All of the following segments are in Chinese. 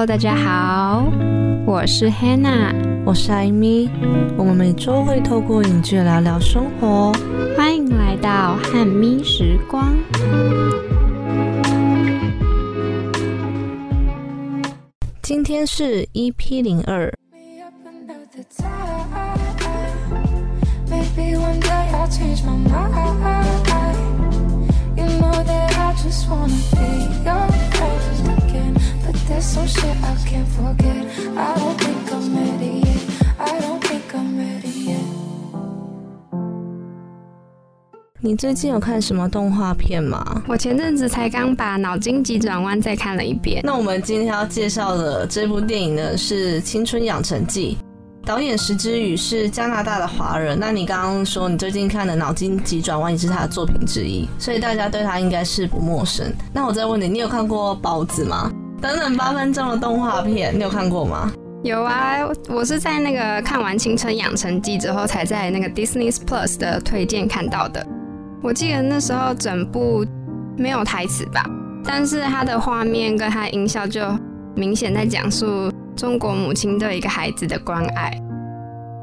Hello，大家好，我是 Hannah，我是艾米，我们每周会透过影剧聊聊生活，欢迎来到汉咪时光。今天是 EP 零二。你最近有看什么动画片吗？我前阵子才刚把《脑筋急转弯》再看了一遍。那我们今天要介绍的这部电影呢，是《青春养成记》，导演石之宇是加拿大的华人。那你刚刚说你最近看的《脑筋急转弯》也是他的作品之一，所以大家对他应该是不陌生。那我再问你，你有看过《包子》吗？等等八分钟的动画片，你有看过吗？有啊，我是在那个看完《青春养成记》之后，才在那个 Disney Plus 的推荐看到的。我记得那时候整部没有台词吧，但是它的画面跟它的音效就明显在讲述中国母亲对一个孩子的关爱。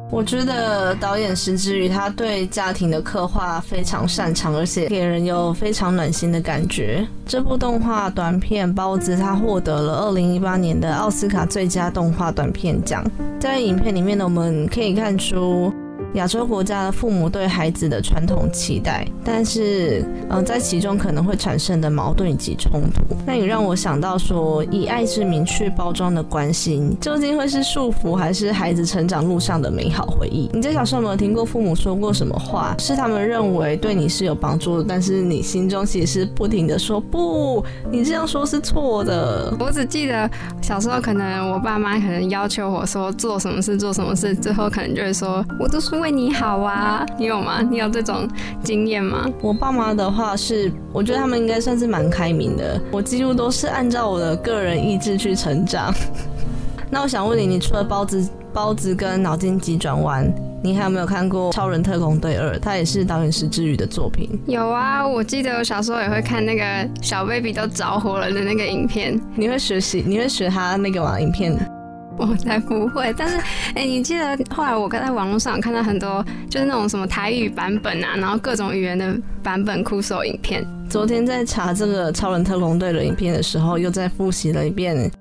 我觉得导演石之宇他对家庭的刻画非常擅长，而且给人有非常暖心的感觉。这部动画短片《包子》他获得了二零一八年的奥斯卡最佳动画短片奖。在影片里面呢，我们可以看出。亚洲国家的父母对孩子的传统期待，但是，嗯，在其中可能会产生的矛盾以及冲突，那也让我想到说，以爱之名去包装的关心，究竟会是束缚，还是孩子成长路上的美好回忆？你在小时候有没有听过父母说过什么话，是他们认为对你是有帮助的，但是你心中其实是不停的说不，你这样说是错的。我只记得小时候，可能我爸妈可能要求我说做什么事做什么事，最后可能就会说，我都说。为你好啊，你有吗？你有这种经验吗？我爸妈的话是，我觉得他们应该算是蛮开明的。我几乎都是按照我的个人意志去成长。那我想问你，你除了包子、包子跟脑筋急转弯，你还有没有看过《超人特工队二》？它也是导演石之宇的作品。有啊，我记得我小时候也会看那个小 baby 都着火了的那个影片。你会学习？你会学他那个吗？影片？我才不会，但是，哎，你记得后来我刚在网络上看到很多，就是那种什么台语版本啊，然后各种语言的版本酷手影片。昨天在查这个超人特工队的影片的时候，又在复习了一遍，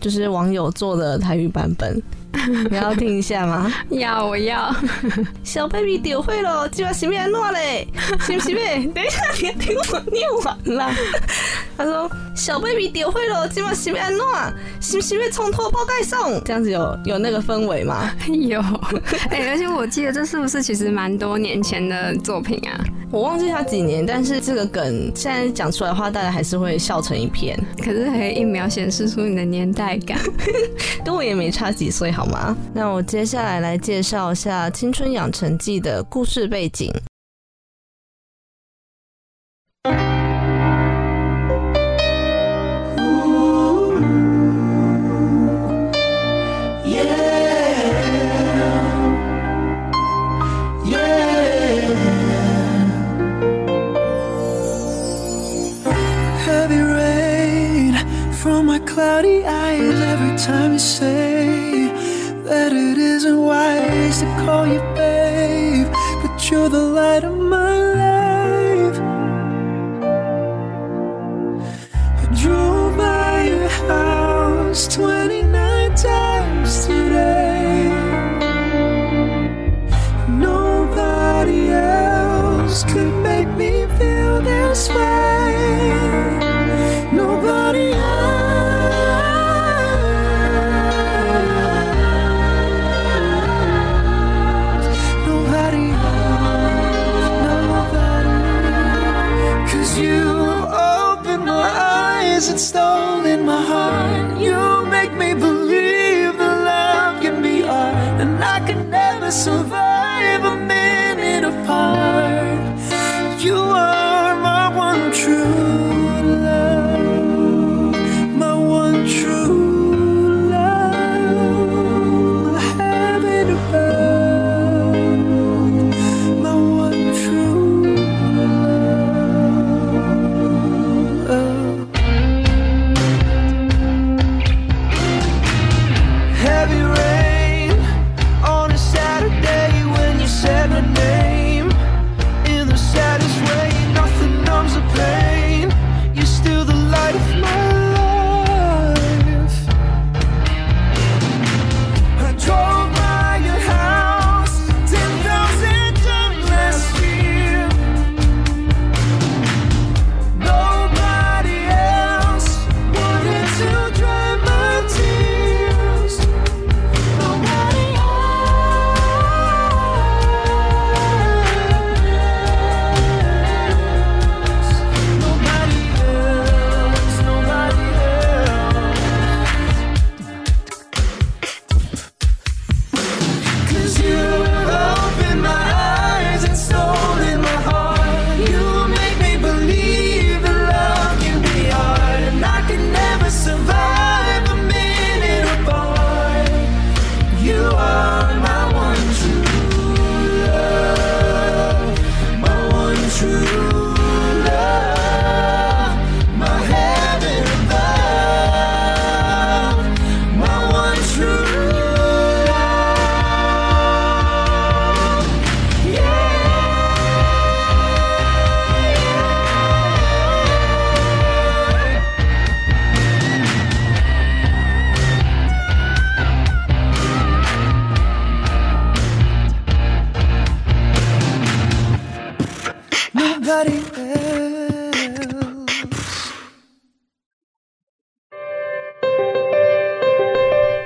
就是网友做的台语版本。你要听一下吗？要，我要。小 baby 丢会了，今晚是咩乱嘞？是不是咩？等一下，你听我念完啦。他说：“小 baby 丢会了，今晚是咩乱？是不是咩从头包盖送？这样子有有那个氛围吗？有。哎，而且我记得这是不是其实蛮多年前的作品啊？我忘记他几年，但是这个梗现在讲出来的话，大家还是会笑成一片。可是可以一秒显示出你的年代感，跟我也没差几岁。”好吗？那我接下来来介绍一下《青春养成记》的故事背景。everybody，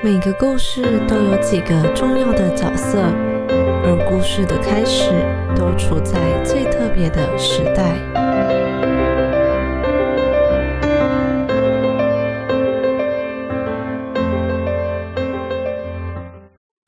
每个故事都有几个重要的角色，而故事的开始都处在最特别的时代。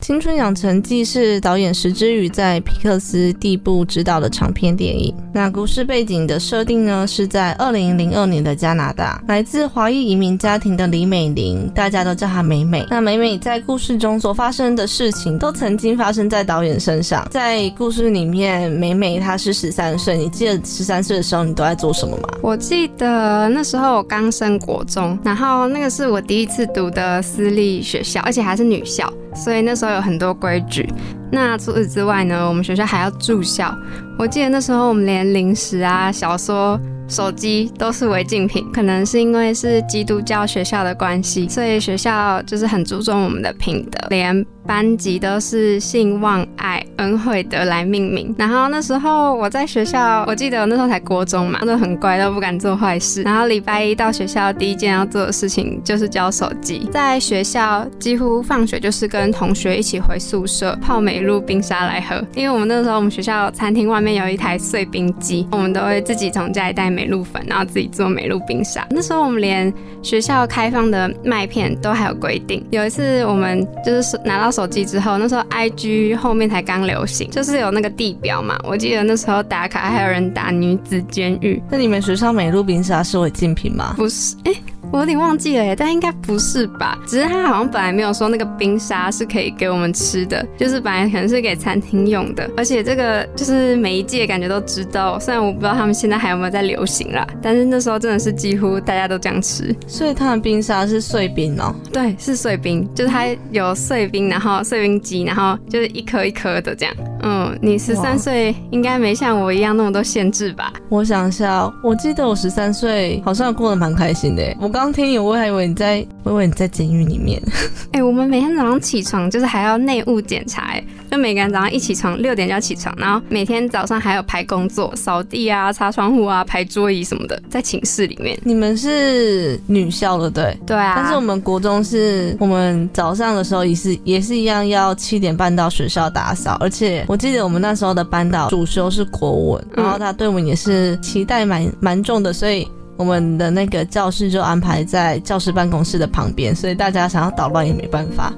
青春养成记》是导演石之宇在皮克斯第部执导的长片电影。那故事背景的设定呢，是在二零零二年的加拿大，来自华裔移民家庭的李美玲，大家都叫她美美。那美美在故事中所发生的事情，都曾经发生在导演身上。在故事里面，美美她是十三岁，你记得十三岁的时候你都在做什么吗？我记得那时候我刚升国中，然后那个是我第一次读的私立学校，而且还是女校，所以那时候有很多规矩。那除此之外呢，我们学校还要住校。我记得那时候我们连零食啊、小说、手机都是违禁品。可能是因为是基督教学校的关系，所以学校就是很注重我们的品德，连班级都是信望爱恩惠德来命名。然后那时候我在学校，我记得那时候才国中嘛，都很乖，都不敢做坏事。然后礼拜一到学校，第一件要做的事情就是交手机。在学校几乎放学就是跟同学一起回宿舍泡美露冰沙来喝，因为我们那时候我们学校餐厅外面有一台碎冰机，我们都会自己从家里带美露粉，然后自己做美露冰沙。那时候我们连学校开放的麦片都还有规定。有一次我们就是拿到手机之后，那时候 IG 后面才刚流行，就是有那个地表嘛。我记得那时候打卡还有人打女子监狱，那你们学校美露冰沙是违禁品吗？不是，哎、我有点忘记了耶，但应该不是吧？只是他好像本来没有说那个冰沙是可以给我们吃的，就是本来可能是给餐厅用的。而且这个就是每一届感觉都知道，虽然我不知道他们现在还有没有在流行啦，但是那时候真的是几乎大家都这样吃。所以它的冰沙是碎冰哦。对，是碎冰，就是它有碎冰，然后碎冰机，然后就是一颗一颗的这样。嗯，你十三岁应该没像我一样那么多限制吧？我想一下，我记得我十三岁好像过得蛮开心的耶。我刚听你，我还以为你在，我以为你在监狱里面。哎、我们每天早上起床就是还要内务检查，哎，就每个人早上一起床六点就要起床，然后每天早上还有排工作，扫地啊、擦窗户啊、排桌椅什么的，在寝室里面。你们是女校的对？对啊，但是我们国中是我们早上的时候也是也是一样要七点半到学校打扫，而且我记得我们那时候的班导主修是国文，嗯然后他对我们也是期待蛮蛮重的，所以。我们的那个教室就安排在教室办公室的旁边，所以大家想要捣乱也没办法。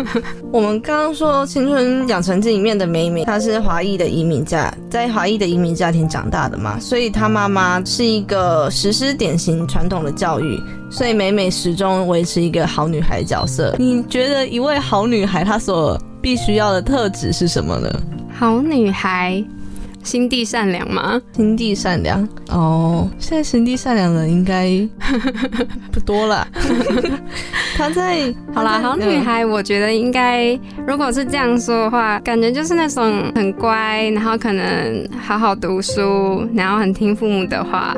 我们刚刚说《青春养成记》里面的美美，她是华裔的移民家，在华裔的移民家庭长大的嘛，所以她妈妈是一个实施典型传统的教育，所以美美始终维持一个好女孩角色。你觉得一位好女孩她所必须要的特质是什么呢？好女孩，心地善良吗？心地善良哦，现在心地善良的人应该 不多了。他在好啦，好女，孩，我觉得应该，如果是这样说的话，感觉就是那种很乖，然后可能好好读书，然后很听父母的话。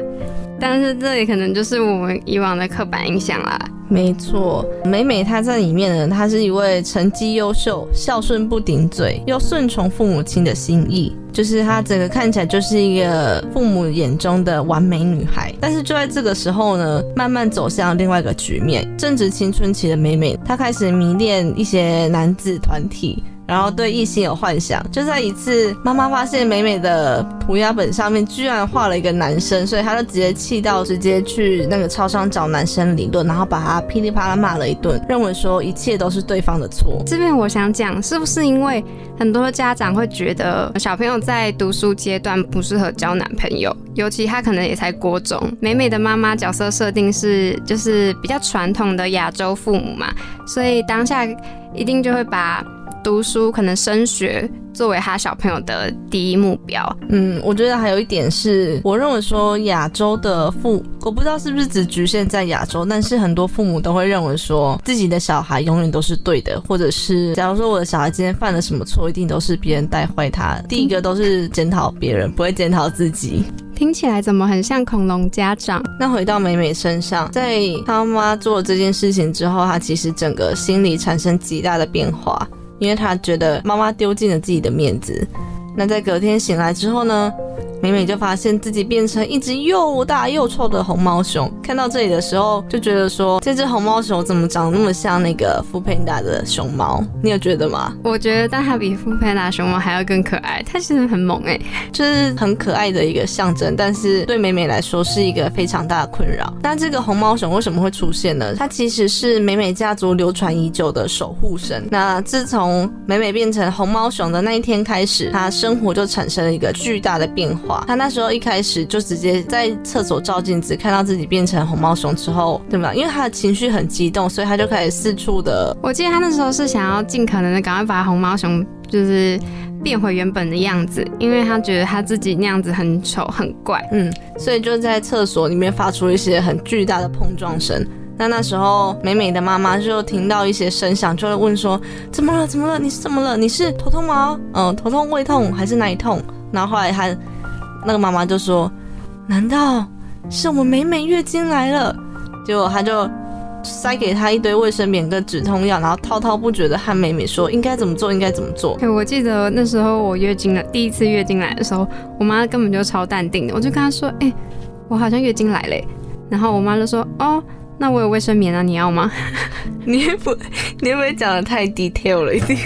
但是这里可能就是我们以往的刻板印象啦。没错，美美她在里面呢，她是一位成绩优秀、孝顺不顶嘴，又顺从父母亲的心意。就是她整个看起来就是一个父母眼中的完美女孩，但是就在这个时候呢，慢慢走向另外一个局面。正值青春期的美美，她开始迷恋一些男子团体，然后对异性有幻想。就在一次，妈妈发现美美的涂鸦本上面居然画了一个男生，所以她就直接气到直接去那个超商找男生理论，然后把他噼里啪啦骂了一顿，认为说一切都是对方的错。这边我想讲，是不是因为很多家长会觉得小朋友在读书阶段不适合交男朋友，尤其他可能也才国中。美美的妈妈角色设定是就是比较传统的亚洲父母嘛，所以当下一定就会把读书可能升学作为他小朋友的第一目标。嗯，我觉得还有一点是，我认为说亚洲的父，我不知道是不是只局限在亚洲，但是很多父母都会认为说自己的小孩永远都是对的，或者是假如说我的小孩今天犯了什么错，一定都是别人带坏他。第一个都是检讨别人，不会检讨自己。听起来怎么很像恐龙家长？那回到美美身上，在她妈做了这件事情之后，她其实整个心理产生极大的变化，因为他觉得妈妈丢尽了自己的面子。那在隔天醒来之后呢，美美就发现自己变成一只又大又臭的红毛熊。看到这里的时候，就觉得说这只红毛熊怎么长得那么像那个富佩达的熊猫？你有觉得吗？我觉得，但它比富佩达熊猫还要更可爱。它其实很萌哎，就是很可爱的一个象征，但是对美美来说是一个非常大的困扰。那这个红毛熊为什么会出现呢？它其实是美美家族流传已久的守护神。那自从美美变成红毛熊的那一天开始，它生活就产生了一个巨大的变化。她那时候一开始就直接在厕所照镜子，看到自己变成红毛熊之后，对吧？因为他的情绪很激动，所以他就开始四处的。我记得他那时候是想要尽可能的赶快把红毛熊就是变回原本的样子，因为他觉得他自己那样子很丑很怪。嗯，所以就在厕所里面发出一些很巨大的碰撞声。那那时候，美美的妈妈就听到一些声响，就会问说：“怎么了？怎么了？你是怎么了？你是头痛吗？嗯，头痛、胃痛还是哪里痛？”然后后来她那个妈妈就说：“难道是我们美美月经来了？”结果她就塞给她一堆卫生棉跟止痛药，然后滔滔不绝的和美美说应该怎么做，应该怎么做。我记得那时候我月经了，第一次月经来的时候，我妈根本就超淡定的，我就跟她说：“哎，我好像月经来了。”然后我妈就说：“哦。”那我有卫生棉啊，你要吗？你不，你会不会讲的太 detail 了一点？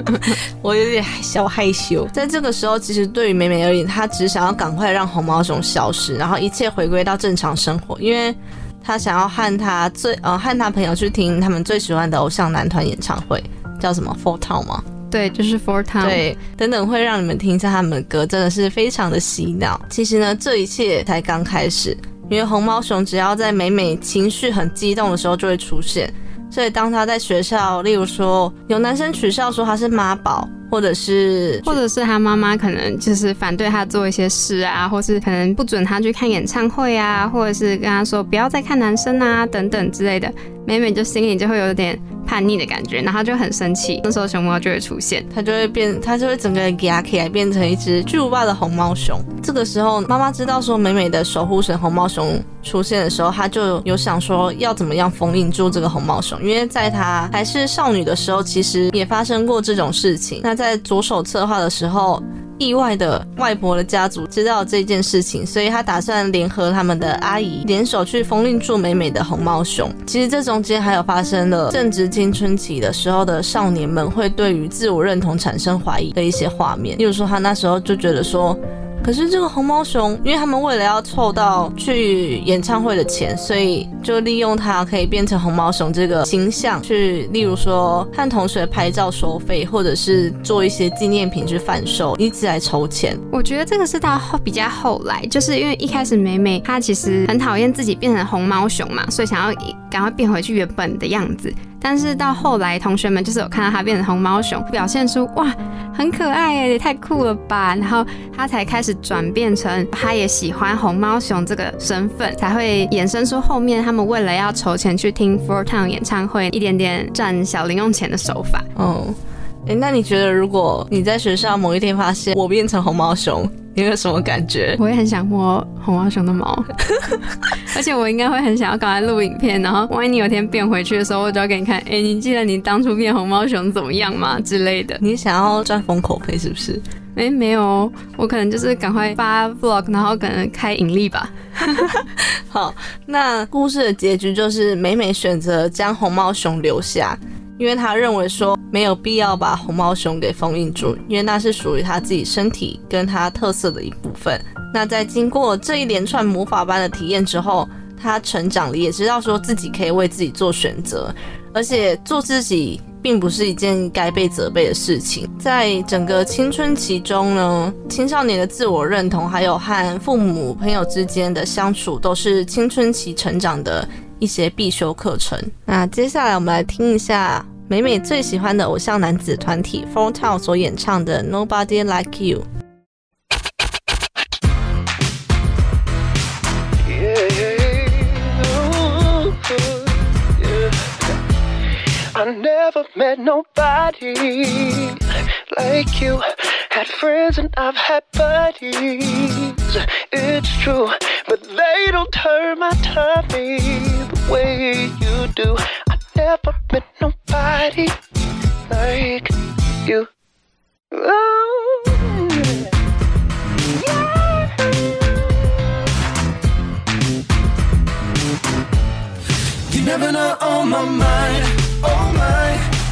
我有点小害羞。在这个时候，其实对于美美而言，她只想要赶快让红毛熊消失，然后一切回归到正常生活，因为她想要和她最呃和她朋友去听他们最喜欢的偶像男团演唱会，叫什么 Four Town 吗？对，就是 Four Town。对，等等会让你们听一下他们的歌，真的是非常的洗脑。其实呢，这一切才刚开始。因为红毛熊只要在美美情绪很激动的时候就会出现，所以当他在学校，例如说有男生取笑说他是妈宝，或者是或者是他妈妈可能就是反对他做一些事啊，或是可能不准他去看演唱会啊，或者是跟他说不要再看男生啊等等之类的，美美就心里就会有点。叛逆的感觉，然后就很生气，那时候熊猫就会出现，它就会变，它就会整个人压起来，变成一只巨无霸的红毛熊。这个时候，妈妈知道说美美的守护神红毛熊出现的时候，她就有想说要怎么样封印住这个红毛熊，因为在她还是少女的时候，其实也发生过这种事情。那在着手策划的时候。意外的，外婆的家族知道这件事情，所以他打算联合他们的阿姨联手去封印住美美的红毛熊。其实这中间还有发生了正值青春期的时候的少年们会对于自我认同产生怀疑的一些画面，例如说他那时候就觉得说。可是这个红毛熊，因为他们为了要凑到去演唱会的钱，所以就利用它可以变成红毛熊这个形象，去例如说和同学拍照收费，或者是做一些纪念品去贩售，以此来筹钱。我觉得这个是到后比较后来，就是因为一开始美美她其实很讨厌自己变成红毛熊嘛，所以想要赶快变回去原本的样子。但是到后来，同学们就是有看到他变成红毛熊，表现出哇很可爱耶，也太酷了吧，然后他才开始转变成他也喜欢红毛熊这个身份，才会衍生出后面他们为了要筹钱去听 Four Town 演唱会，一点点赚小零用钱的手法。哦，哎，那你觉得如果你在学校某一天发现我变成红毛熊？你有什么感觉？我也很想摸红毛熊的毛，而且我应该会很想要赶快录影片，然后万一你有天变回去的时候，我就要给你看。哎，你记得你当初变红毛熊怎么样吗？之类的。你想要赚封口费是不是？哎，没有，我可能就是赶快发 vlog，然后可能开盈利吧。好，那故事的结局就是美美选择将红毛熊留下。因为他认为说没有必要把红毛熊给封印住，因为那是属于他自己身体跟他特色的一部分。那在经过这一连串魔法般的体验之后，他成长了，也知道说自己可以为自己做选择，而且做自己并不是一件该被责备的事情。在整个青春期中呢，青少年的自我认同还有和父母朋友之间的相处，都是青春期成长的。一些必修课程。那接下来我们来听一下美美最喜欢的偶像男子团体 Four Town 所演唱的《Nobody Like You》。I never met nobody like you. Had friends and I've had buddies. it's true. But they don't turn my tummy the way you do. I never met nobody like you. Oh. Yeah. Never not on oh, my mind, oh my,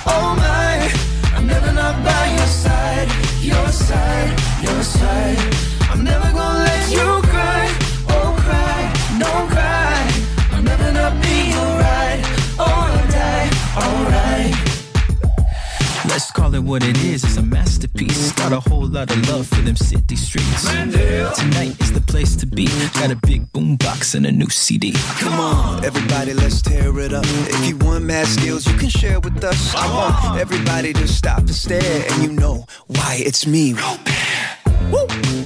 oh my. I'm never not by your side, your side, your side. I'm never gonna let you cry, oh cry, no cry. I'll never not be your ride, or die, alright. Let's call it what it is, it's a masterpiece. Got a whole lot of love for them city streets. Tonight is the place to be. Got a big boombox and a new CD. Come on, everybody, let's tear it up. If you want mad skills, you can share with us. I want everybody to stop and stare, and you know why it's me. Woo!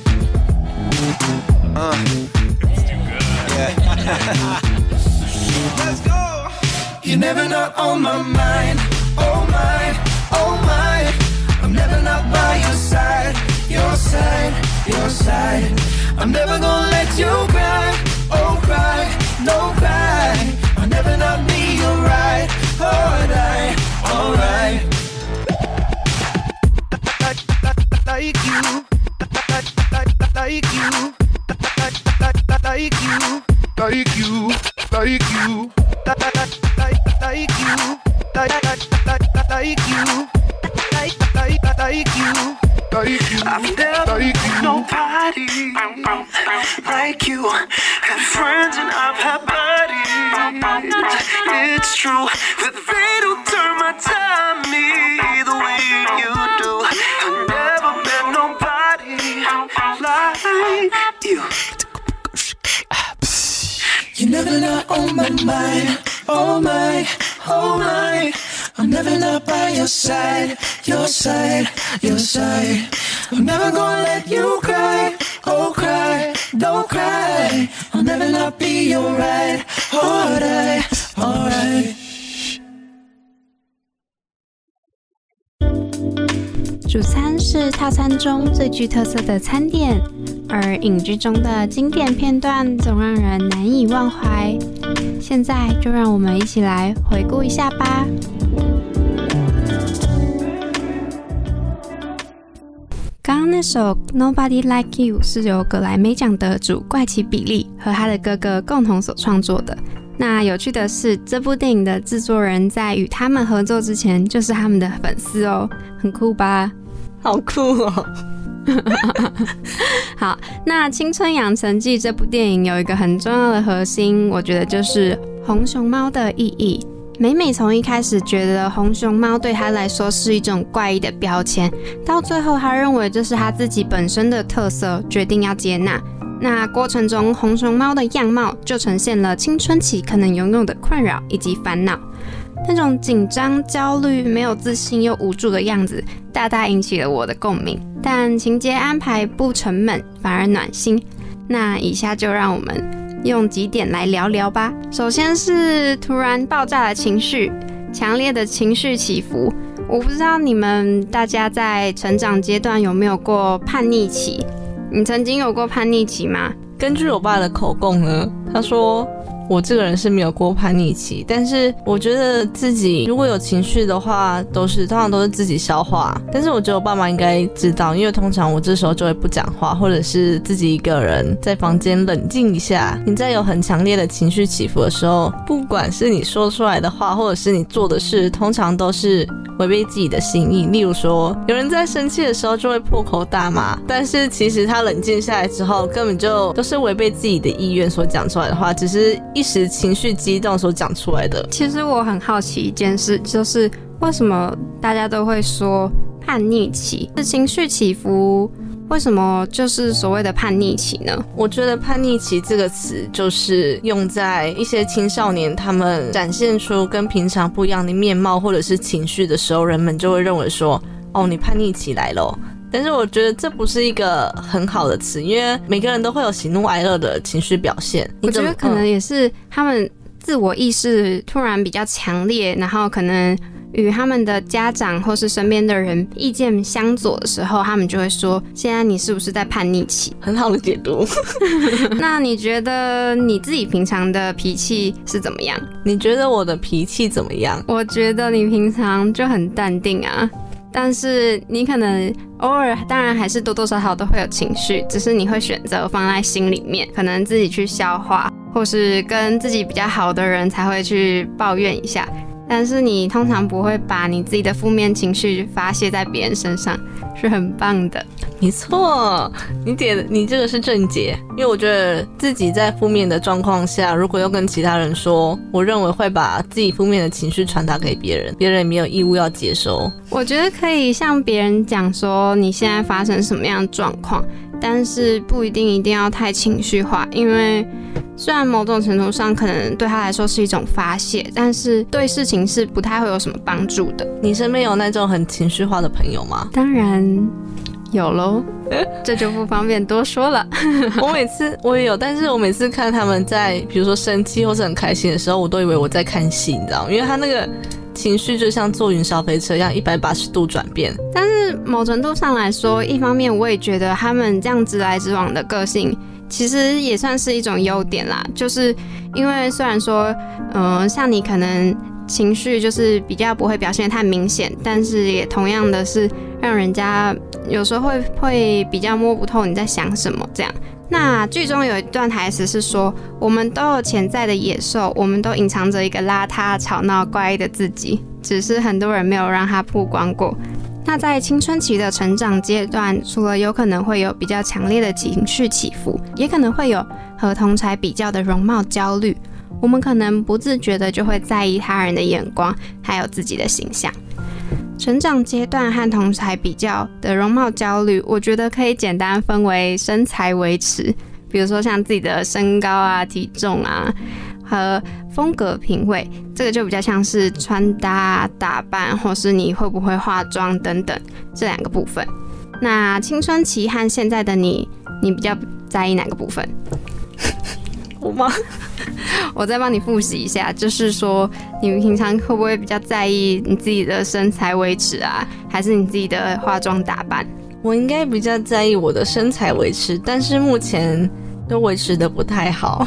Uh. Yeah. let's go. You're never not on my mind. Oh my, oh my. I'm never not by your side, your side, your side. I'm never gonna let you cry, oh cry, no cry. I'll never not be your right, alright, alright. Like you, like you, like you, like you, like you, like you, like you, like you like, you, like you. I've never met nobody like you. Had friends and I've had buddies. It's true that they don't turn my time the way you do. Never not on my mind, oh my, oh my. I'm never not by your side, your side, your side. I'm never gonna let you cry, oh cry, don't cry. I'll never not be your right, all right, all right. 主餐是套餐中最具特色的餐点，而影剧中的经典片段总让人难以忘怀。现在就让我们一起来回顾一下吧。刚刚那首《Nobody Like You》是由格莱美奖得主怪奇比利和他的哥哥共同所创作的。那有趣的是，这部电影的制作人在与他们合作之前就是他们的粉丝哦，很酷吧？好酷哦！好，那《青春养成记》这部电影有一个很重要的核心，我觉得就是红熊猫的意义。美美从一开始觉得红熊猫对她来说是一种怪异的标签，到最后她认为这是她自己本身的特色，决定要接纳。那过程中，红熊猫的样貌就呈现了青春期可能拥有的困扰以及烦恼，那种紧张、焦虑、没有自信又无助的样子，大大引起了我的共鸣。但情节安排不沉闷，反而暖心。那以下就让我们用几点来聊聊吧。首先是突然爆炸的情绪，强烈的情绪起伏。我不知道你们大家在成长阶段有没有过叛逆期？你曾经有过叛逆期吗？根据我爸的口供呢，他说我这个人是没有过叛逆期，但是我觉得自己如果有情绪的话，都是通常都是自己消化。但是我觉得我爸妈应该知道，因为通常我这时候就会不讲话，或者是自己一个人在房间冷静一下。你在有很强烈的情绪起伏的时候，不管是你说出来的话，或者是你做的事，通常都是违背自己的心意。例如说，有人在生气的时候就会破口大骂，但是其实他冷静下来之后，根本就都是违背自己的意愿所讲出来的话，只是一时情绪激动所讲出来的。其实我很好奇一件事，就是为什么大家都会说叛逆期是情绪起伏，为什么就是所谓的叛逆期呢？我觉得“叛逆期”这个词就是用在一些青少年他们展现出跟平常不一样的面貌或者是情绪的时候，人们就会认为说：“哦，你叛逆起来了。”但是我觉得这不是一个很好的词，因为每个人都会有喜怒哀乐的情绪表现。我觉得可能也是他们自我意识突然比较强烈，然后可能与他们的家长或是身边的人意见相左的时候，他们就会说：“现在你是不是在叛逆期很好的解读。”那你觉得你自己平常的脾气是怎么样？你觉得我的脾气怎么样？我觉得你平常就很淡定啊。但是你可能偶尔，当然还是多多少少都会有情绪，只是你会选择放在心里面，可能自己去消化，或是跟自己比较好的人才会去抱怨一下。但是你通常不会把你自己的负面情绪发泄在别人身上，是很棒的。没错，你点你这个是正解，因为我觉得自己在负面的状况下，如果要跟其他人说，我认为会把自己负面的情绪传达给别人，别人也没有义务要接收。我觉得可以向别人讲说你现在发生什么样的状况。但是不一定一定要太情绪化，因为虽然某种程度上可能对他来说是一种发泄，但是对事情是不太会有什么帮助的。你身边有那种很情绪化的朋友吗？当然有喽，这就不方便多说了。我每次我也有，但是我每次看他们在比如说生气或是很开心的时候，我都以为我在看戏，你知道吗？因为他那个。情绪就像坐云霄飞车一样，一百八十度转变。但是某程度上来说，一方面我也觉得他们这样直来直往的个性，其实也算是一种优点啦。就是因为虽然说，嗯，像你可能情绪就是比较不会表现太明显，但是也同样的是让人家有时候会会比较摸不透你在想什么这样。那剧中有一段台词是说：“我们都有潜在的野兽，我们都隐藏着一个邋遢、吵闹、怪异的自己，只是很多人没有让它曝光过。”那在青春期的成长阶段，除了有可能会有比较强烈的情绪起伏，也可能会有和同才比较的容貌焦虑。我们可能不自觉的就会在意他人的眼光，还有自己的形象。成长阶段和同才比较的容貌焦虑，我觉得可以简单分为身材维持，比如说像自己的身高啊、体重啊，和风格品味，这个就比较像是穿搭打扮，或是你会不会化妆等等这两个部分。那青春期和现在的你，你比较在意哪个部分？我吗？我再帮你复习一下，就是说，你们平常会不会比较在意你自己的身材维持啊，还是你自己的化妆打扮？我应该比较在意我的身材维持，但是目前都维持的不太好。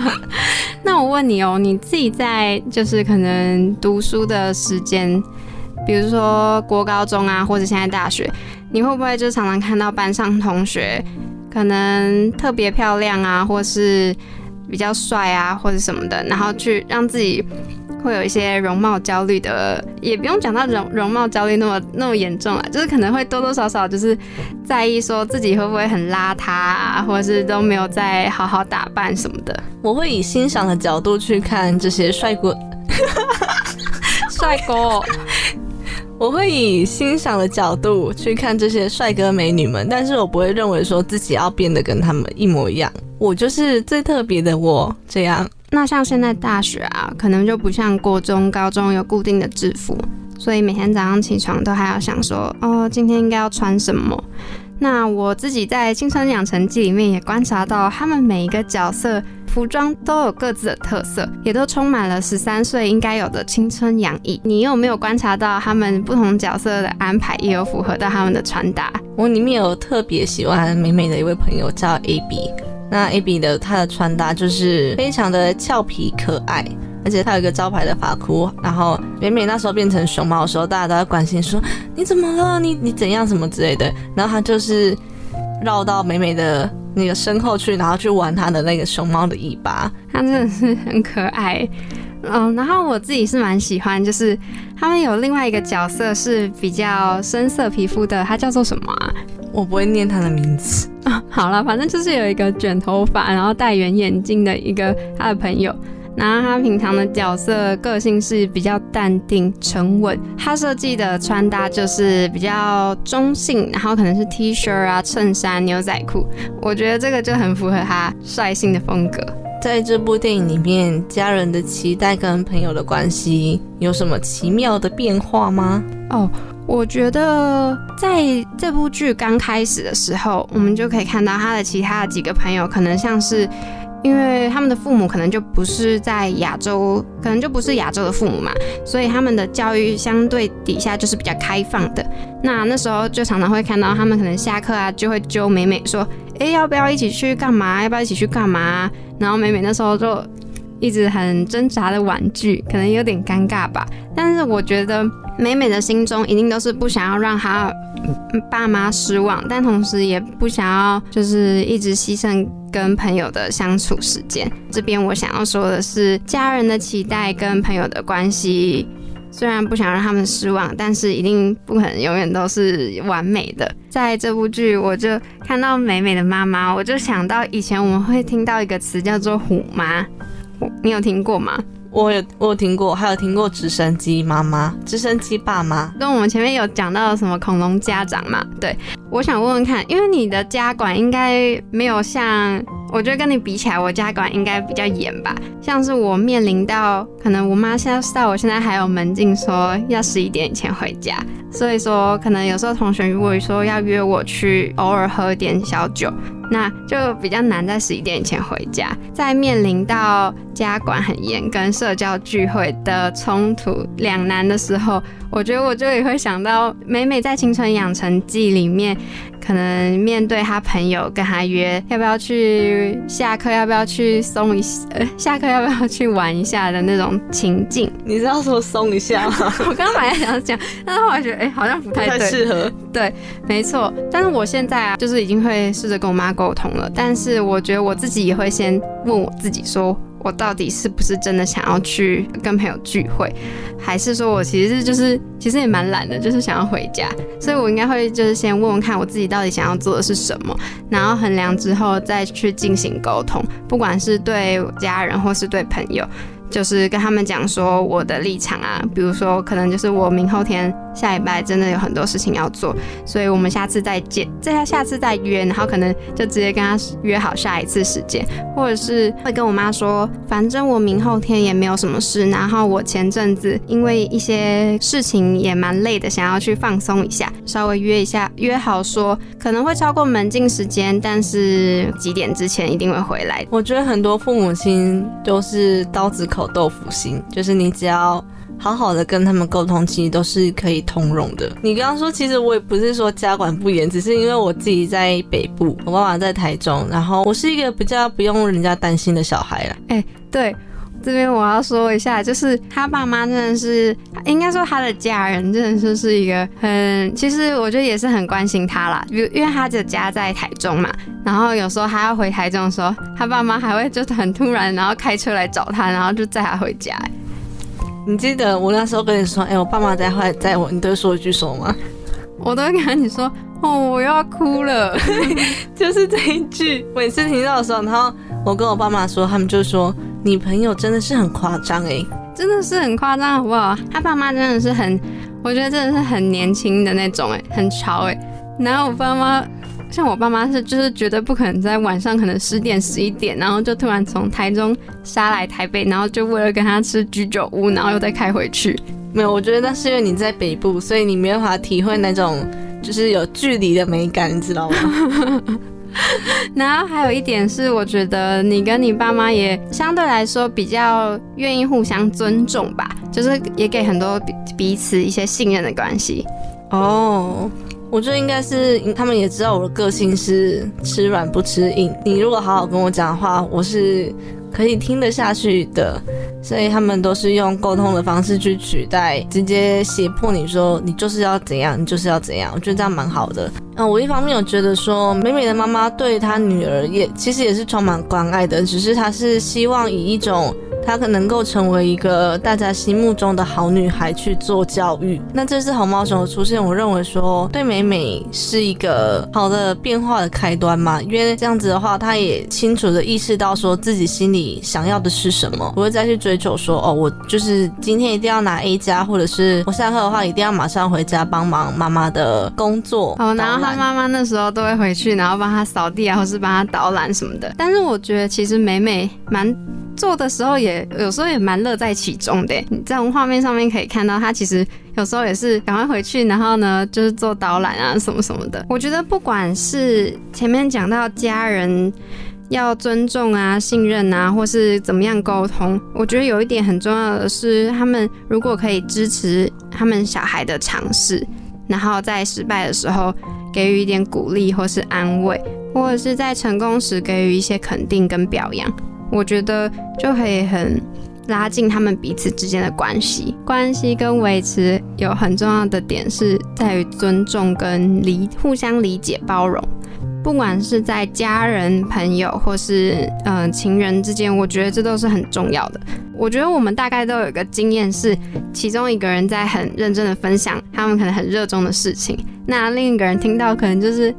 那我问你哦，你自己在就是可能读书的时间，比如说国高中啊，或者现在大学，你会不会就常常看到班上同学？可能特别漂亮啊，或是比较帅啊，或者什么的，然后去让自己会有一些容貌焦虑的，也不用讲到容容貌焦虑那么那么严重啊，就是可能会多多少少就是在意说自己会不会很邋遢啊，或者是都没有在好好打扮什么的。我会以欣赏的角度去看这些帅哥，帅哥。我会以欣赏的角度去看这些帅哥美女们，但是我不会认为说自己要变得跟他们一模一样。我就是最特别的我，这样。那像现在大学啊，可能就不像国中、高中有固定的制服，所以每天早上起床都还要想说，哦，今天应该要穿什么。那我自己在《青春养成记》里面也观察到，他们每一个角色。服装都有各自的特色，也都充满了十三岁应该有的青春洋溢。你有没有观察到他们不同角色的安排，也有符合到他们的穿搭？我里面有特别喜欢美美的一位朋友叫 A B，那 A B 的她的穿搭就是非常的俏皮可爱，而且它有一个招牌的发箍。然后美美那时候变成熊猫的时候，大家都在关心说你怎么了？你你怎样什么之类的。然后他就是绕到美美的。那个身后去，然后去玩它的那个熊猫的尾巴，它真的是很可爱。嗯，然后我自己是蛮喜欢，就是他们有另外一个角色是比较深色皮肤的，他叫做什么啊？我不会念他的名字啊。好了，反正就是有一个卷头发，然后戴圆眼镜的一个他的朋友。然后他平常的角色个性是比较淡定沉稳，他设计的穿搭就是比较中性，然后可能是 T 恤啊、衬衫、牛仔裤，我觉得这个就很符合他率性的风格。在这部电影里面，家人的期待跟朋友的关系有什么奇妙的变化吗？哦，我觉得在这部剧刚开始的时候，我们就可以看到他的其他的几个朋友，可能像是。因为他们的父母可能就不是在亚洲，可能就不是亚洲的父母嘛，所以他们的教育相对底下就是比较开放的。那那时候就常常会看到他们可能下课啊，就会揪美美说：“哎，要不要一起去干嘛？要不要一起去干嘛？”然后美美那时候就一直很挣扎的婉拒，可能有点尴尬吧。但是我觉得美美的心中一定都是不想要让她爸妈失望，但同时也不想要就是一直牺牲跟朋友的相处时间。这边我想要说的是，家人的期待跟朋友的关系。虽然不想让他们失望，但是一定不可能永远都是完美的。在这部剧，我就看到美美的妈妈，我就想到以前我们会听到一个词叫做“虎妈”，你有听过吗？我有我有听过，还有听过直升机妈妈、直升机爸妈。跟我们前面有讲到什么恐龙家长嘛？对，我想问问看，因为你的家管应该没有像。我觉得跟你比起来，我家管应该比较严吧。像是我面临到，可能我妈现在知道我现在还有门禁，说要十一点以前回家，所以说可能有时候同学如果说要约我去偶尔喝点小酒，那就比较难在十一点以前回家。在面临到家管很严跟社交聚会的冲突两难的时候，我觉得我就也会想到，每每在《青春养成记》里面。可能面对他朋友跟他约要不要去下课，要不要去松一呃下课要不要去玩一下的那种情境，你知道说松一下吗？我刚刚本来想讲，但是后来觉得哎好像不太适合。对，没错。但是我现在啊，就是已经会试着跟我妈沟通了，但是我觉得我自己也会先问我自己说。我到底是不是真的想要去跟朋友聚会，还是说我其实就是其实也蛮懒的，就是想要回家，所以我应该会就是先问问看我自己到底想要做的是什么，然后衡量之后再去进行沟通，不管是对家人或是对朋友。就是跟他们讲说我的立场啊，比如说可能就是我明后天下礼拜真的有很多事情要做，所以我们下次再见，再下次再约，然后可能就直接跟他约好下一次时间，或者是会跟我妈说，反正我明后天也没有什么事，然后我前阵子因为一些事情也蛮累的，想要去放松一下，稍微约一下，约好说可能会超过门禁时间，但是几点之前一定会回来。我觉得很多父母亲都是刀子。口豆腐心，就是你只要好好的跟他们沟通，其实都是可以通融的。你刚刚说，其实我也不是说家管不严，只是因为我自己在北部，我爸爸在台中，然后我是一个比较不用人家担心的小孩了。哎，对。这边我要说一下，就是他爸妈真的是，应该说他的家人真的是是一个很，其实我觉得也是很关心他啦。比如因为他的家在台中嘛，然后有时候他要回台中的时候，他爸妈还会就很突然，然后开车来找他，然后就载他回家。你记得我那时候跟你说，哎，我爸妈在会载我，你都会说一句什么吗？我都会跟你说，哦，我又要哭了，就是这一句。每次听到的时候，然后我跟我爸妈说，他们就说。你朋友真的是很夸张哎，真的是很夸张，好不好？他爸妈真的是很，我觉得真的是很年轻的那种哎，很潮哎。然后我爸妈，像我爸妈是，就是绝对不可能在晚上可能十点十一点，然后就突然从台中杀来台北，然后就为了跟他吃居酒屋，然后又再开回去。没有，我觉得那是因为你在北部，所以你没办法体会那种就是有距离的美感，你知道吗？然后还有一点是，我觉得你跟你爸妈也相对来说比较愿意互相尊重吧，就是也给很多彼此一些信任的关系。哦，我觉得应该是他们也知道我的个性是吃软不吃硬。你如果好好跟我讲的话，我是可以听得下去的。所以他们都是用沟通的方式去取代，直接胁迫你说你就是要怎样，你就是要怎样。我觉得这样蛮好的。嗯，我一方面有觉得说，美美的妈妈对她女儿也其实也是充满关爱的，只是她是希望以一种。她可能够成为一个大家心目中的好女孩去做教育。那这次红毛熊的出现，我认为说对美美是一个好的变化的开端嘛，因为这样子的话，她也清楚的意识到说自己心里想要的是什么，不会再去追求说哦，我就是今天一定要拿 A 加，或者是我下课的话一定要马上回家帮忙妈妈的工作。哦，然后她妈妈那时候都会回去，然后帮她扫地啊，或是帮她导览什么的。但是我觉得其实美美蛮。做的时候也有时候也蛮乐在其中的，你在画面上面可以看到他其实有时候也是赶快回去，然后呢就是做导览啊什么什么的。我觉得不管是前面讲到家人要尊重啊、信任啊，或是怎么样沟通，我觉得有一点很重要的是，他们如果可以支持他们小孩的尝试，然后在失败的时候给予一点鼓励或是安慰，或者是在成功时给予一些肯定跟表扬。我觉得就可以很拉近他们彼此之间的关系。关系跟维持有很重要的点是在于尊重跟理互相理解包容。不管是在家人、朋友或是嗯、呃情人之间，我觉得这都是很重要的。我觉得我们大概都有一个经验是，其中一个人在很认真的分享他们可能很热衷的事情，那另一个人听到可能就是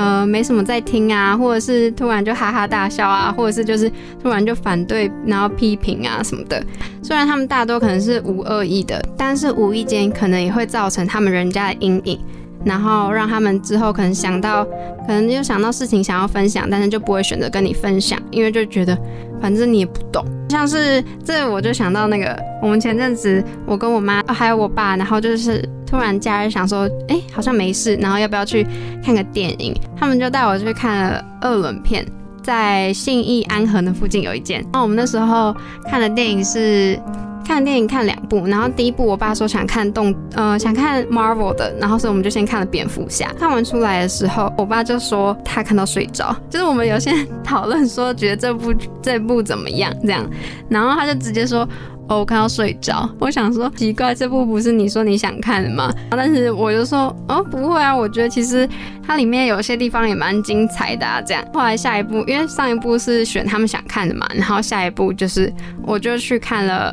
呃没什么在听啊，或者是突然就哈哈大笑啊，或者是就是突然就反对，然后批评啊什么的。虽然他们大多可能是无恶意的，但是无意间可能也会造成他们人家的阴影。然后让他们之后可能想到，可能就想到事情想要分享，但是就不会选择跟你分享，因为就觉得反正你也不懂。像是这，我就想到那个，我们前阵子我跟我妈、还有我爸，然后就是突然假日想说，哎，好像没事，然后要不要去看个电影？他们就带我去看了二轮片，在信义安和那附近有一间。然后我们那时候看的电影是。看电影看两部，然后第一部我爸说想看动，呃，想看 Marvel 的，然后所以我们就先看了蝙蝠侠。看完出来的时候，我爸就说他看到睡着，就是我们有些讨论说觉得这部这部怎么样这样，然后他就直接说。哦，我看到睡着，我想说奇怪，这部不是你说你想看的吗？但是我就说，哦，不会啊，我觉得其实它里面有些地方也蛮精彩的啊。这样，后来下一部，因为上一部是选他们想看的嘛，然后下一部就是我就去看了。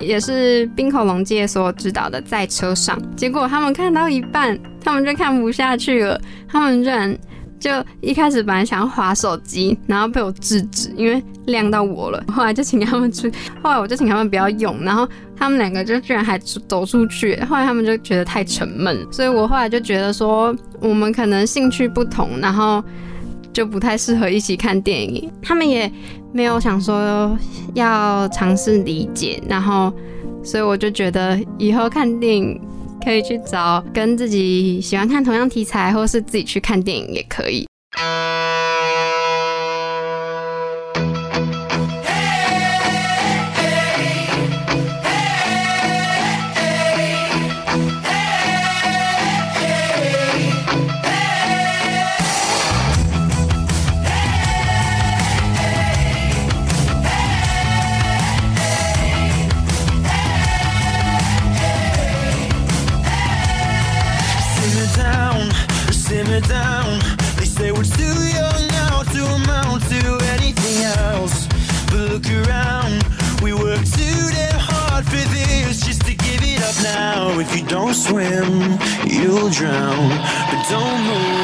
也是冰口龙介所指导的，在车上，结果他们看到一半，他们就看不下去了，他们居然就一开始本来想要划手机，然后被我制止，因为亮到我了。后来就请他们出，后来我就请他们不要用，然后他们两个就居然还走出去。后来他们就觉得太沉闷，所以我后来就觉得说，我们可能兴趣不同，然后就不太适合一起看电影。他们也没有想说要尝试理解，然后所以我就觉得以后看电影。可以去找跟自己喜欢看同样题材，或是自己去看电影也可以。Swim, you'll drown. But don't move,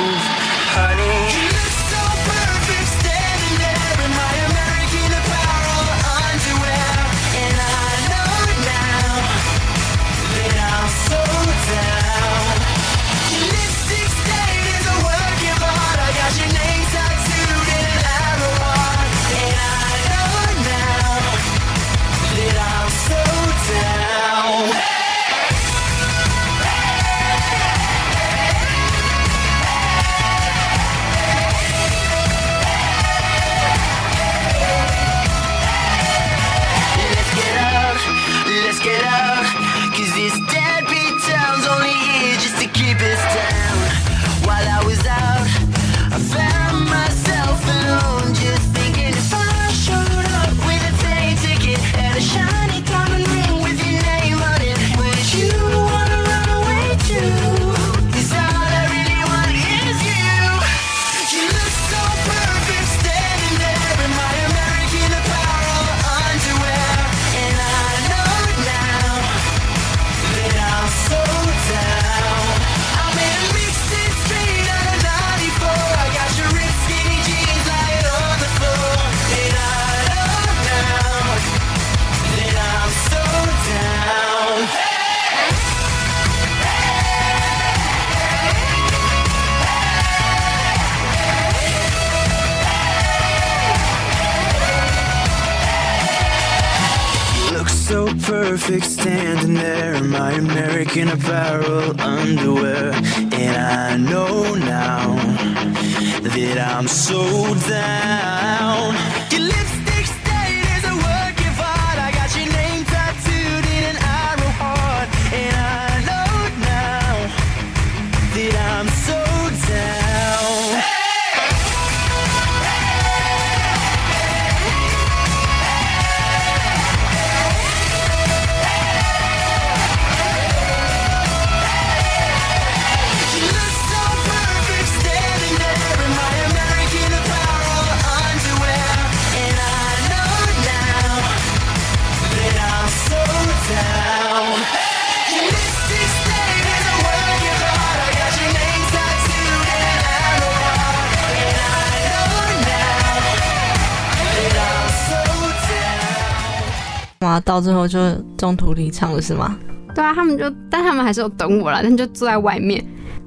哇，到最后就中途离场了是吗？对啊，他们就，但他们还是有等我了，但就坐在外面，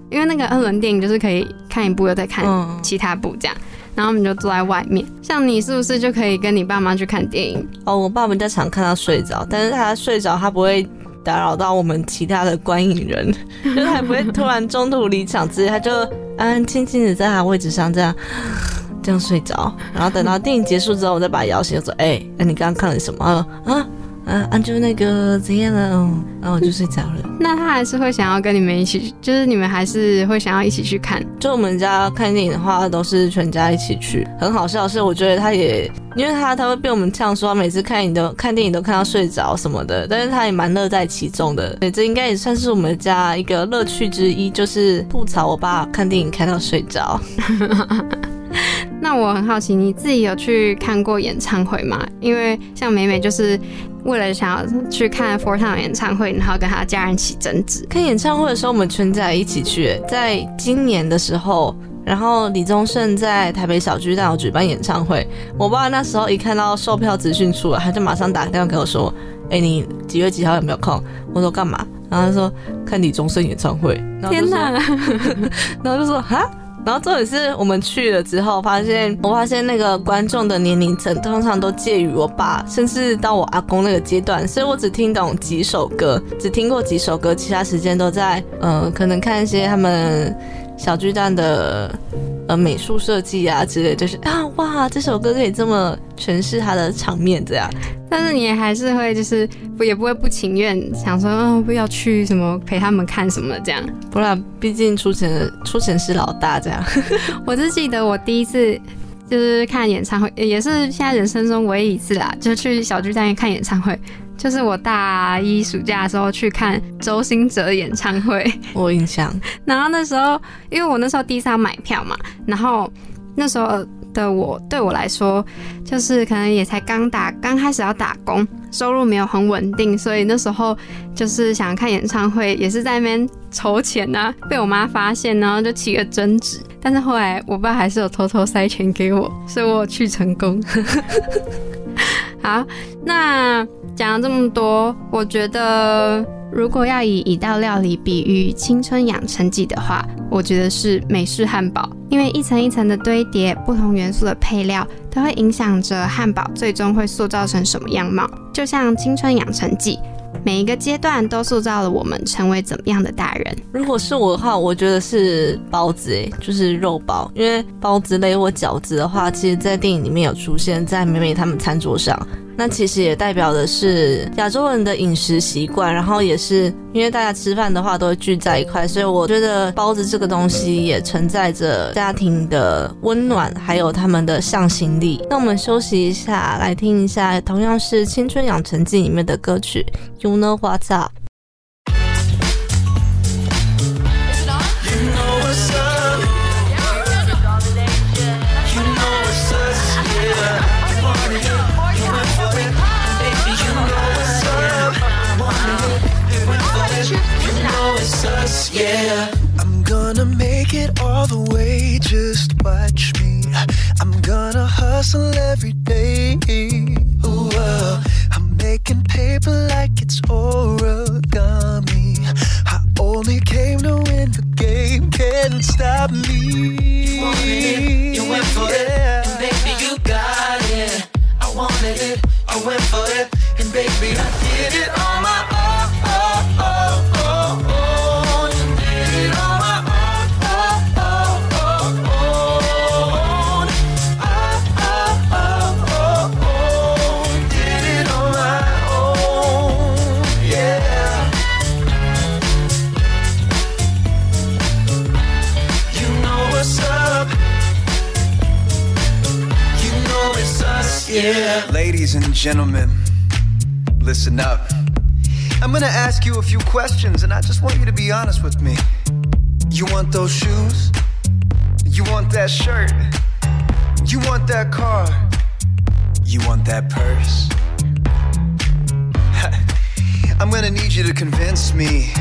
因为那个二轮电影就是可以看一部又再看嗯，其他部这样，然后我们就坐在外面。像你是不是就可以跟你爸妈去看电影？哦，我爸比较常看他睡着，但是他睡着他不会打扰到我们其他的观影人，就是他不会突然中途离场之类，他就安安静静的在他位置上这样这样睡着，然后等到电影结束之后，我再把他摇醒，我说：“哎、那你刚刚看了什么？”：“啊。”啊，啊，就那个怎样了，嗯然后我就睡着了。那他还是会想要跟你们一起，就是你们还是会想要一起去看。就我们家看电影的话，都是全家一起去。很好笑的是，我觉得他也，因为他他会被我们呛说，每次看你都看电影都看到睡着什么的，但是他也蛮乐在其中的。对，这应该也算是我们家一个乐趣之一，就是吐槽我爸看电影看到睡着。那我很好奇，你自己有去看过演唱会吗？因为像美美就是为了想要去看 Four Town 演唱会，然后跟她家人起争执。看演唱会的时候，我们全家一起去，在今年的时候。然后李宗盛在台北小巨蛋有举办演唱会，我爸那时候一看到售票资讯出来，他就马上打电话给我说：“哎，你几月几号有没有空？”我说：“干嘛？”然后他说：“看李宗盛演唱会。”天说哪！然后就说哈，然后重点是我们去了之后，发现我发现那个观众的年龄层通常都介于我爸，甚至到我阿公那个阶段，所以我只听懂几首歌，只听过几首歌，其他时间都在嗯，可能看一些他们小巨蛋的。呃，美术设计啊之类，就是啊，哇，这首歌可以这么诠释它的场面，这样。但是你也还是会就是不也不会不情愿，想说哦不要去什么陪他们看什么的这样。不然，毕竟出钱的出钱是老大，这样。我只记得我第一次就是看演唱会，也是现在人生中唯一一次啦，就去小巨蛋看演唱会。就是我大一暑假的时候去看周兴哲演唱会，我印象，然后那时候因为我那时候第一次要买票嘛，然后那时候的我对我来说，就是可能也才刚打刚开始要打工，收入没有很稳定，所以那时候就是想看演唱会，也是在那边筹钱呢、被我妈发现，然后就起了争执。但是后来我爸还是有偷偷塞钱给我，所以我有去成功。好，那讲了这么多，我觉得如果要以一道料理比喻青春养成记的话，我觉得是美式汉堡，因为一层一层的堆叠，不同元素的配料都会影响着汉堡最终会塑造成什么样貌。就像青春养成记，每一个阶段都塑造了我们成为怎么样的大人。如果是我的话，我觉得是包子，诶，就是肉包，因为包子类或饺子的话，其实在电影里面有出现在美美他们餐桌上。那其实也代表的是亚洲人的饮食习惯，然后也是因为大家吃饭的话都会聚在一块，所以我觉得包子这个东西也承载着家庭的温暖，还有他们的向心力。那我们休息一下，来听一下同样是《青春养成记》里面的歌曲《You Know What's Up》。Yeah. I'm gonna make it all the way, just watch me. I'm gonna hustle every day. Ooh, uh, I'm making paper like it's origami. I only came to win the game, can't stop me. You wanted it, you went for it, and baby you got it. I wanted it, I went for it, and baby I did it on my yeah. Ladies and gentlemen, listen up. I'm gonna ask you a few questions, and I just want you to be honest with me. You want those shoes? You want that shirt? You want that car? You want that purse? I'm gonna need you to convince me.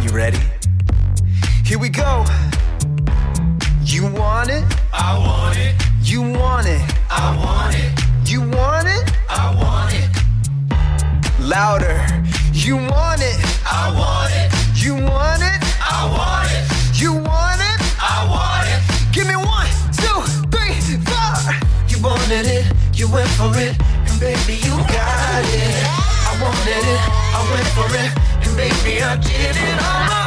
You ready? Baby I did it on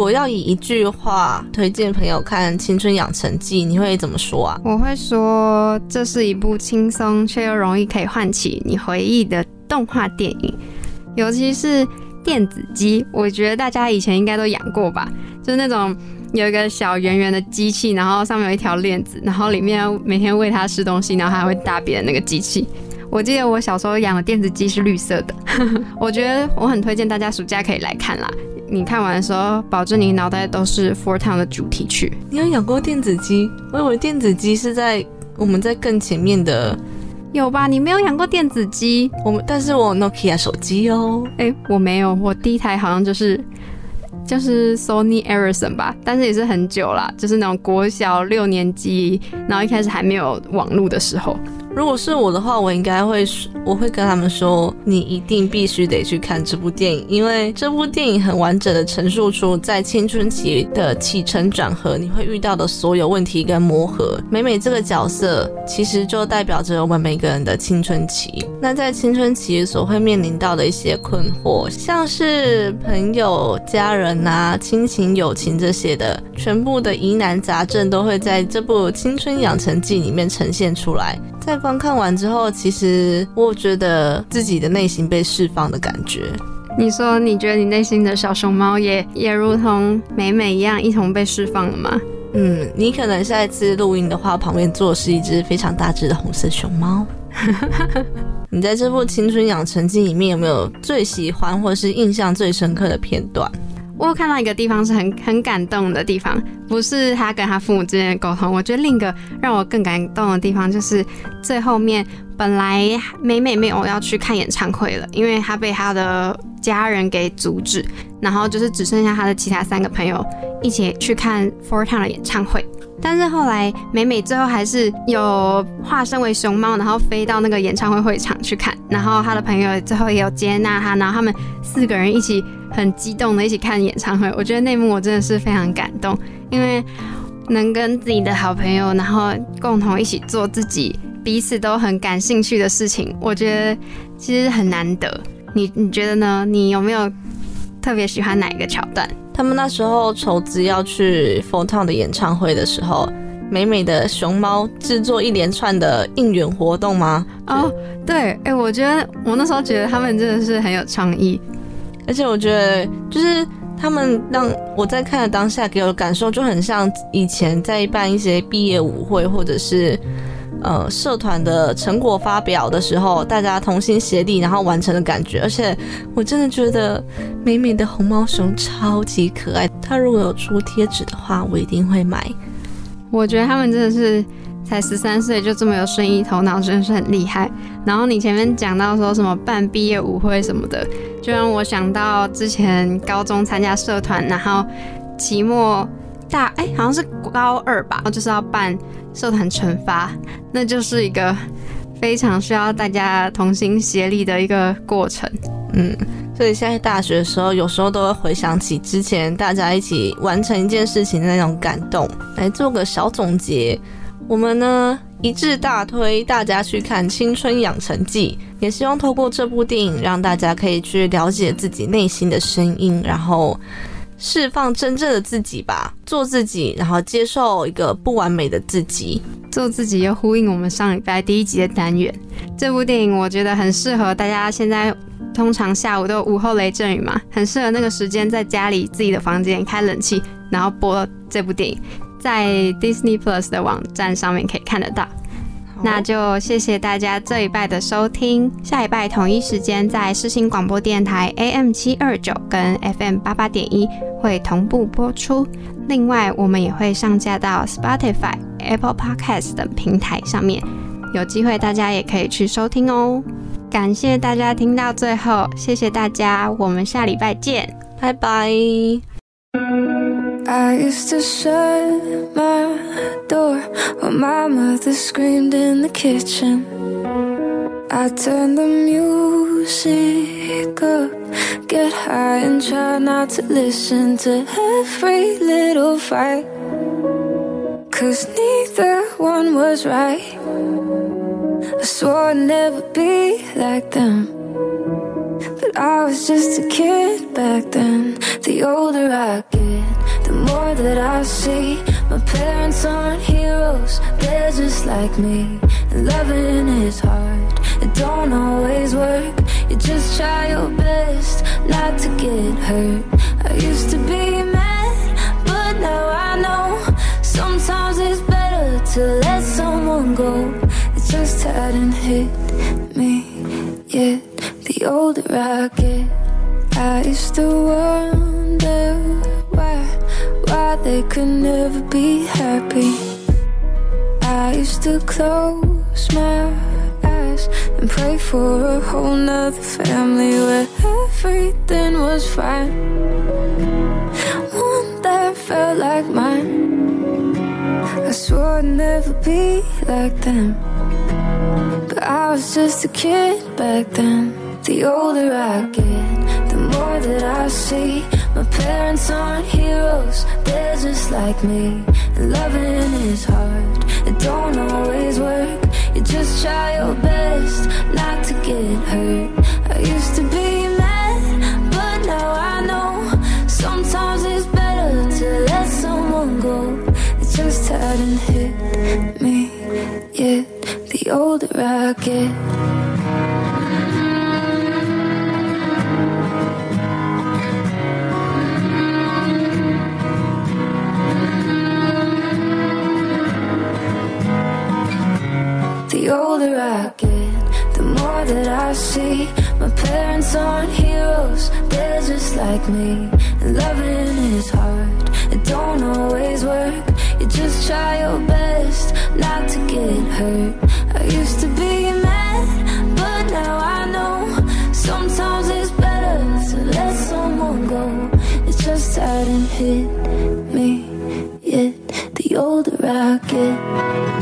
果要以一句话推荐朋友看《青春养成记》，你会怎么说啊？我会说这是一部轻松却又容易可以唤起你回忆的动画电影，尤其是电子鸡，我觉得大家以前应该都养过吧，就是那种有一个小圆圆的机器，然后上面有一条链子，然后里面每天喂它吃东西，然后还会大便的那个机器。我记得我小时候养的电子鸡是绿色的，我觉得我很推荐大家暑假可以来看啦。你看完的时候，保证你脑袋都是 Four Town 的主题曲。你有养过电子鸡？我以为电子鸡是在我们在更前面的，有吧？你没有养过电子鸡？我们但是我 Nokia 手机哦。哎、我没有，我第一台好像就是就是 Sony Ericsson 吧，但是也是很久啦，就是那种国小六年级，然后一开始还没有网络的时候。如果是我的话，我应该会说，我会跟他们说，你一定必须得去看这部电影，因为这部电影很完整的陈述出在青春期的起承转合，你会遇到的所有问题跟磨合。美美这个角色其实就代表着我们每个人的青春期。那在青春期所会面临到的一些困惑，像是朋友、家人啊、亲情、友情这些的，全部的疑难杂症都会在这部《青春养成记》里面呈现出来。在观看完之后，其实我觉得自己的内心被释放的感觉。你说你觉得你内心的小熊猫也也如同美美一样一同被释放了吗？嗯，你可能下一次录音的话，旁边坐的是一只非常大只的红色熊猫。你在这部《青春养成记》里面有没有最喜欢或是印象最深刻的片段？我有看到一个地方是很很感动的地方，不是他跟他父母之间的沟通。我觉得另一个让我更感动的地方就是最后面，本来美美没有要去看演唱会了，因为她被她的家人给阻止，然后就是只剩下她的其他三个朋友一起去看 Four Town 的演唱会。但是后来美美最后还是有化身为熊猫，然后飞到那个演唱会会场去看，然后她的朋友最后也有接纳她，然后他们四个人一起很激动的一起看演唱会。我觉得那幕我真的是非常感动，因为能跟自己的好朋友，然后共同一起做自己彼此都很感兴趣的事情，我觉得其实很难得。你你觉得呢？你有没有特别喜欢哪一个桥段？他们那时候筹资要去 f o t o n 的演唱会的时候，美美的熊猫制作一连串的应援活动吗？哦，对，哎、我觉得我那时候觉得他们真的是很有创意。而且我觉得，就是他们让我在看的当下给我的感受，就很像以前在办一些毕业舞会或者是呃社团的成果发表的时候，大家同心协力然后完成的感觉。而且我真的觉得美美的红毛熊超级可爱，它如果有出贴纸的话，我一定会买。我觉得他们真的是才十三岁就这么有生意头脑，真的是很厉害。然后你前面讲到说什么办毕业舞会什么的，就让我想到之前高中参加社团，然后期末大哎、好像是高二吧，就是要办社团惩罚，那就是一个非常需要大家同心协力的一个过程。嗯，所以现在大学的时候，有时候都会回想起之前大家一起完成一件事情的那种感动，来做个小总结。我们呢一致大推大家去看《青春养成记》，也希望透过这部电影，让大家可以去了解自己内心的声音，然后释放真正的自己吧，做自己，然后接受一个不完美的自己。做自己又呼应我们上礼拜第一集的单元。这部电影我觉得很适合大家现在。通常下午都午后雷阵雨嘛，很适合那个时间在家里自己的房间开冷气，然后播这部电影，在 Disney Plus 的网站上面可以看得到。那就谢谢大家这一拜的收听，下一拜同一时间在世新广播电台 AM 七二九跟 FM 八八点一会同步播出，另外我们也会上架到 Spotify、Apple Podcast 等平台上面，有机会大家也可以去收听哦。感谢大家听到最后，谢谢大家，我们下礼拜见，拜拜。I used to shut my door when my mother screamed in the kitchen. I turned the music up, get high and try not to listen to every little fight. Cause neither one was right. I swore I'd never be like them. But I was just a kid back then. The older I get, the more that I see. My parents aren't heroes, they're just like me. And loving is hard, it don't always work. You just try your best not to get hurt. I used to be mad, but now I know sometimes it's better to let someone go It just hadn't hit me yet. The older I get, I used to wonder why, why they could never be happy. I used to close my eyes and pray for a whole nother family where everything was fine. One that felt like mine. I swore I'd never be like them. But I was just a kid back then. The older I get, the more that I see. My parents aren't heroes, they're just like me. And loving is hard, it don't always work. You just try your best not to get hurt. I used to be mad, but now I know sometimes it's better to let someone go. It just hadn't hit me yet the older I get. The older I get, the more that I see. My parents aren't heroes, they're just like me. And loving is hard, it don't always work. You just try your best not to get hurt. I used to be mad, but now I know sometimes it's better to let someone go. It just hadn't hit me yet. The older I get.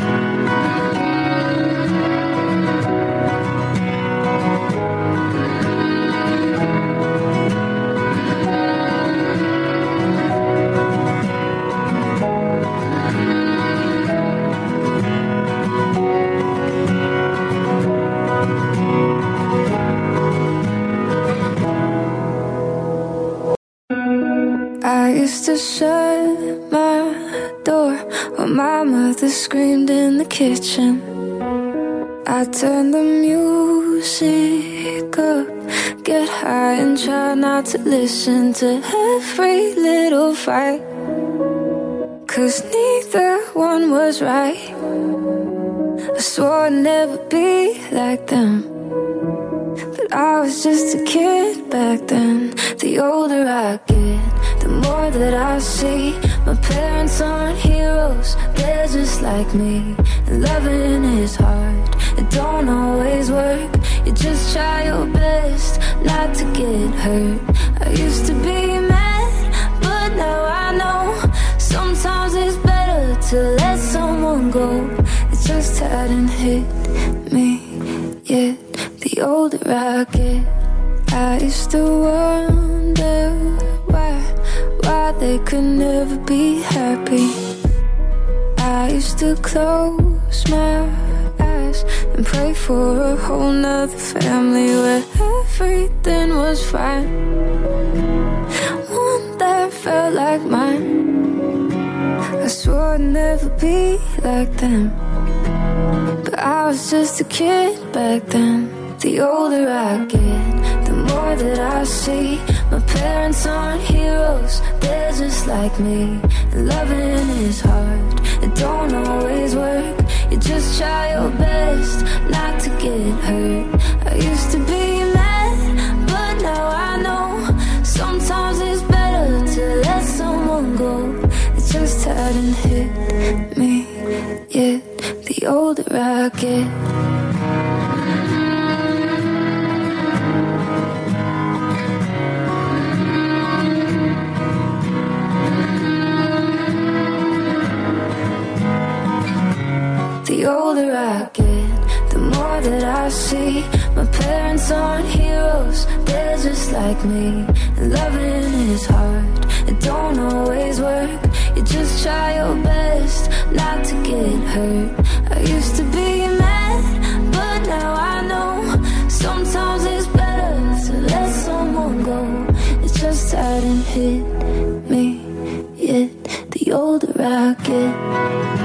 Kitchen. I turn the music up, get high and try not to listen to every little fight. I was just a kid back then. The older I get, the more that I see. My parents aren't heroes, they're just like me. Loving is hard, it don't always work. You just try your best not to get hurt. I used to be mad, but now I know sometimes it's better to let someone go. It just hadn't hit me yet. The older I get. The older I get, the more that I see. My parents aren't heroes, they're just like me. And loving is hard, it don't always work. You just try your best not to get hurt. I used to be mad, but now I know sometimes it's better to let someone go. It just hadn't hit me yet. The older I get.